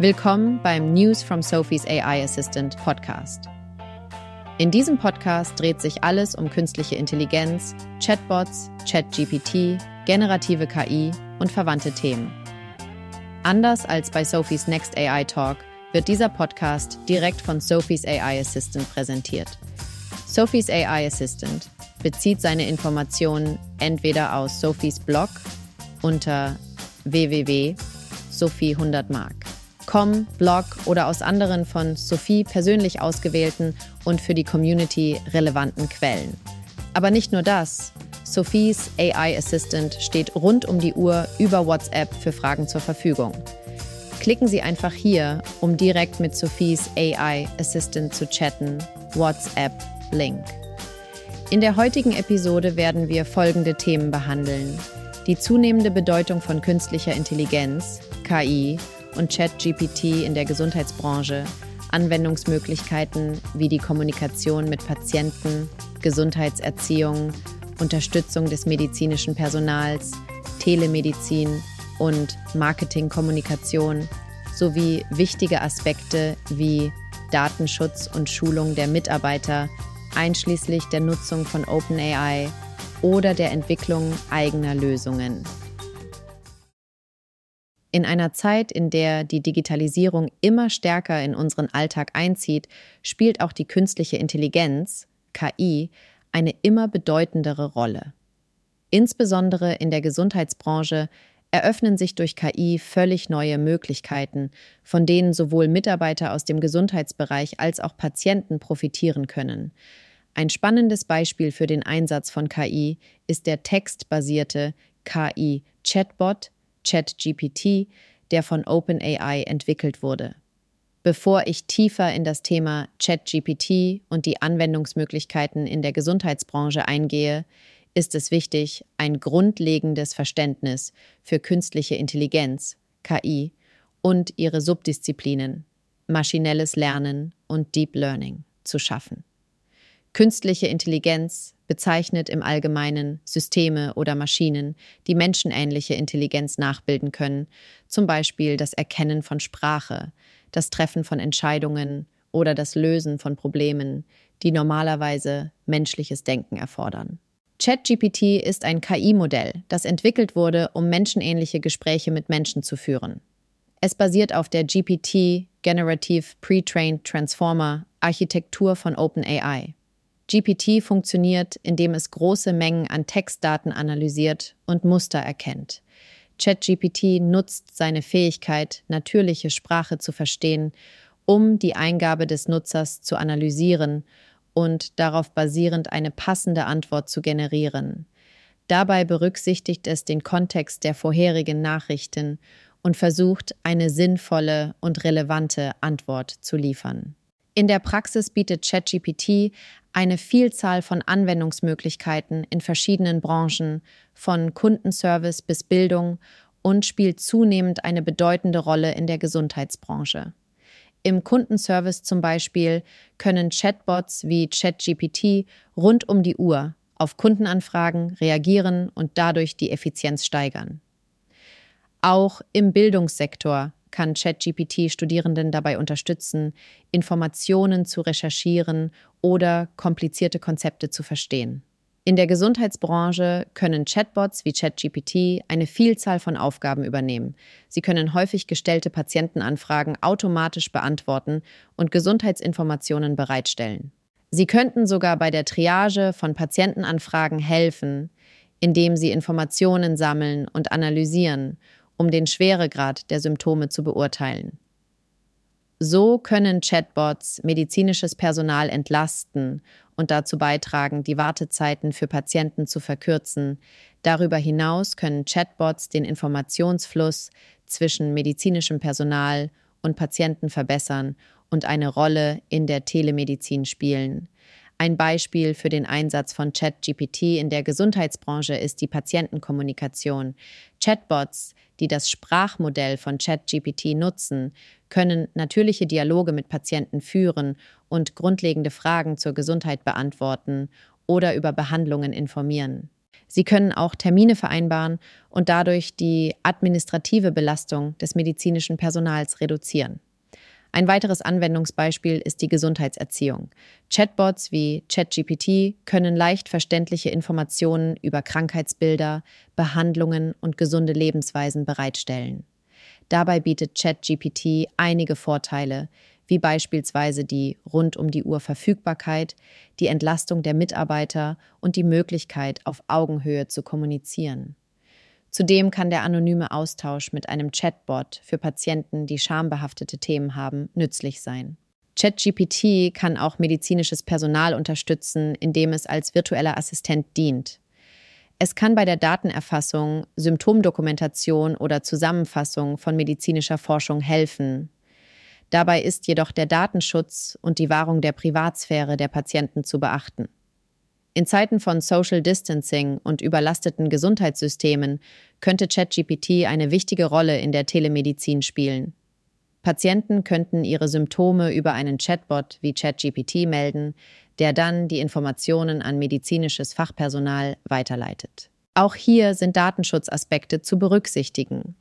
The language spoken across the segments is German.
Willkommen beim News from Sophie's AI Assistant Podcast. In diesem Podcast dreht sich alles um künstliche Intelligenz, Chatbots, ChatGPT, generative KI und verwandte Themen. Anders als bei Sophies Next AI Talk wird dieser Podcast direkt von Sophies AI Assistant präsentiert. Sophies AI Assistant bezieht seine Informationen entweder aus Sophies Blog unter www.sophie100mark Com, Blog oder aus anderen von Sophie persönlich ausgewählten und für die Community relevanten Quellen. Aber nicht nur das. Sophies AI Assistant steht rund um die Uhr über WhatsApp für Fragen zur Verfügung. Klicken Sie einfach hier, um direkt mit Sophies AI Assistant zu chatten. WhatsApp Link. In der heutigen Episode werden wir folgende Themen behandeln. Die zunehmende Bedeutung von künstlicher Intelligenz, KI und ChatGPT in der Gesundheitsbranche, Anwendungsmöglichkeiten wie die Kommunikation mit Patienten, Gesundheitserziehung, Unterstützung des medizinischen Personals, Telemedizin und Marketingkommunikation sowie wichtige Aspekte wie Datenschutz und Schulung der Mitarbeiter, einschließlich der Nutzung von OpenAI oder der Entwicklung eigener Lösungen. In einer Zeit, in der die Digitalisierung immer stärker in unseren Alltag einzieht, spielt auch die künstliche Intelligenz, KI, eine immer bedeutendere Rolle. Insbesondere in der Gesundheitsbranche eröffnen sich durch KI völlig neue Möglichkeiten, von denen sowohl Mitarbeiter aus dem Gesundheitsbereich als auch Patienten profitieren können. Ein spannendes Beispiel für den Einsatz von KI ist der textbasierte KI-Chatbot ChatGPT, der von OpenAI entwickelt wurde. Bevor ich tiefer in das Thema ChatGPT und die Anwendungsmöglichkeiten in der Gesundheitsbranche eingehe, ist es wichtig, ein grundlegendes Verständnis für künstliche Intelligenz, KI, und ihre Subdisziplinen, maschinelles Lernen und Deep Learning, zu schaffen. Künstliche Intelligenz bezeichnet im Allgemeinen Systeme oder Maschinen, die menschenähnliche Intelligenz nachbilden können, zum Beispiel das Erkennen von Sprache, das Treffen von Entscheidungen oder das Lösen von Problemen, die normalerweise menschliches Denken erfordern. ChatGPT ist ein KI-Modell, das entwickelt wurde, um menschenähnliche Gespräche mit Menschen zu führen. Es basiert auf der GPT Generative Pre-Trained Transformer Architektur von OpenAI. GPT funktioniert, indem es große Mengen an Textdaten analysiert und Muster erkennt. ChatGPT nutzt seine Fähigkeit, natürliche Sprache zu verstehen, um die Eingabe des Nutzers zu analysieren und darauf basierend eine passende Antwort zu generieren. Dabei berücksichtigt es den Kontext der vorherigen Nachrichten und versucht, eine sinnvolle und relevante Antwort zu liefern. In der Praxis bietet ChatGPT eine Vielzahl von Anwendungsmöglichkeiten in verschiedenen Branchen, von Kundenservice bis Bildung und spielt zunehmend eine bedeutende Rolle in der Gesundheitsbranche. Im Kundenservice zum Beispiel können Chatbots wie ChatGPT rund um die Uhr auf Kundenanfragen reagieren und dadurch die Effizienz steigern. Auch im Bildungssektor kann ChatGPT Studierenden dabei unterstützen, Informationen zu recherchieren oder komplizierte Konzepte zu verstehen. In der Gesundheitsbranche können Chatbots wie ChatGPT eine Vielzahl von Aufgaben übernehmen. Sie können häufig gestellte Patientenanfragen automatisch beantworten und Gesundheitsinformationen bereitstellen. Sie könnten sogar bei der Triage von Patientenanfragen helfen, indem sie Informationen sammeln und analysieren um den Schweregrad der Symptome zu beurteilen. So können Chatbots medizinisches Personal entlasten und dazu beitragen, die Wartezeiten für Patienten zu verkürzen. Darüber hinaus können Chatbots den Informationsfluss zwischen medizinischem Personal und Patienten verbessern und eine Rolle in der Telemedizin spielen. Ein Beispiel für den Einsatz von ChatGPT in der Gesundheitsbranche ist die Patientenkommunikation. Chatbots, die das Sprachmodell von ChatGPT nutzen, können natürliche Dialoge mit Patienten führen und grundlegende Fragen zur Gesundheit beantworten oder über Behandlungen informieren. Sie können auch Termine vereinbaren und dadurch die administrative Belastung des medizinischen Personals reduzieren. Ein weiteres Anwendungsbeispiel ist die Gesundheitserziehung. Chatbots wie ChatGPT können leicht verständliche Informationen über Krankheitsbilder, Behandlungen und gesunde Lebensweisen bereitstellen. Dabei bietet ChatGPT einige Vorteile, wie beispielsweise die rund um die Uhr Verfügbarkeit, die Entlastung der Mitarbeiter und die Möglichkeit, auf Augenhöhe zu kommunizieren. Zudem kann der anonyme Austausch mit einem Chatbot für Patienten, die schambehaftete Themen haben, nützlich sein. ChatGPT kann auch medizinisches Personal unterstützen, indem es als virtueller Assistent dient. Es kann bei der Datenerfassung, Symptomdokumentation oder Zusammenfassung von medizinischer Forschung helfen. Dabei ist jedoch der Datenschutz und die Wahrung der Privatsphäre der Patienten zu beachten. In Zeiten von Social Distancing und überlasteten Gesundheitssystemen könnte ChatGPT eine wichtige Rolle in der Telemedizin spielen. Patienten könnten ihre Symptome über einen Chatbot wie ChatGPT melden, der dann die Informationen an medizinisches Fachpersonal weiterleitet. Auch hier sind Datenschutzaspekte zu berücksichtigen.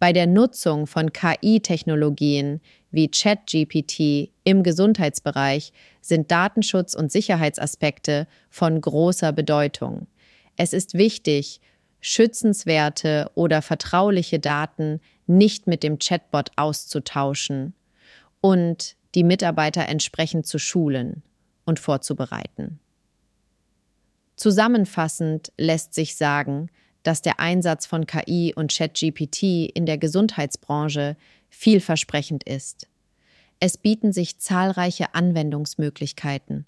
Bei der Nutzung von KI-Technologien wie ChatGPT im Gesundheitsbereich sind Datenschutz und Sicherheitsaspekte von großer Bedeutung. Es ist wichtig, schützenswerte oder vertrauliche Daten nicht mit dem Chatbot auszutauschen und die Mitarbeiter entsprechend zu schulen und vorzubereiten. Zusammenfassend lässt sich sagen, dass der Einsatz von KI und ChatGPT in der Gesundheitsbranche vielversprechend ist. Es bieten sich zahlreiche Anwendungsmöglichkeiten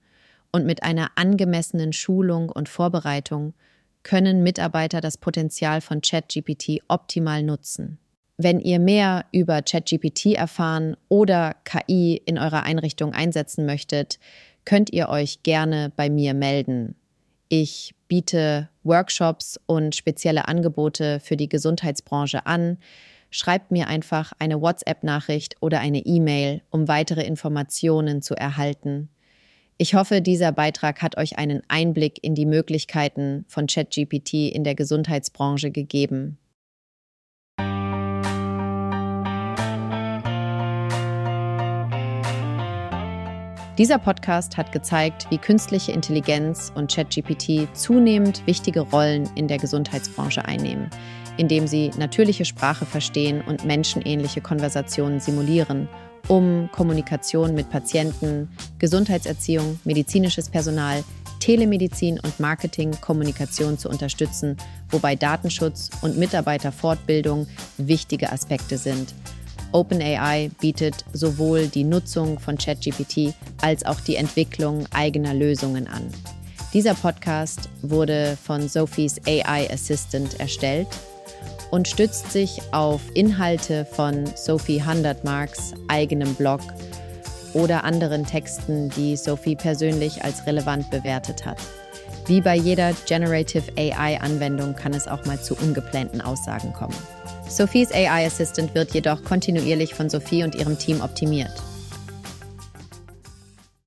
und mit einer angemessenen Schulung und Vorbereitung können Mitarbeiter das Potenzial von ChatGPT optimal nutzen. Wenn ihr mehr über ChatGPT erfahren oder KI in eurer Einrichtung einsetzen möchtet, könnt ihr euch gerne bei mir melden. Ich biete Workshops und spezielle Angebote für die Gesundheitsbranche an. Schreibt mir einfach eine WhatsApp-Nachricht oder eine E-Mail, um weitere Informationen zu erhalten. Ich hoffe, dieser Beitrag hat euch einen Einblick in die Möglichkeiten von ChatGPT in der Gesundheitsbranche gegeben. Dieser Podcast hat gezeigt, wie künstliche Intelligenz und ChatGPT zunehmend wichtige Rollen in der Gesundheitsbranche einnehmen, indem sie natürliche Sprache verstehen und menschenähnliche Konversationen simulieren, um Kommunikation mit Patienten, Gesundheitserziehung, medizinisches Personal, Telemedizin und Marketing-Kommunikation zu unterstützen, wobei Datenschutz und Mitarbeiterfortbildung wichtige Aspekte sind OpenAI bietet sowohl die Nutzung von ChatGPT als auch die Entwicklung eigener Lösungen an. Dieser Podcast wurde von Sophies AI Assistant erstellt und stützt sich auf Inhalte von Sophie Hundertmarks eigenem Blog oder anderen Texten, die Sophie persönlich als relevant bewertet hat. Wie bei jeder Generative AI-Anwendung kann es auch mal zu ungeplanten Aussagen kommen. Sophies AI Assistant wird jedoch kontinuierlich von Sophie und ihrem Team optimiert.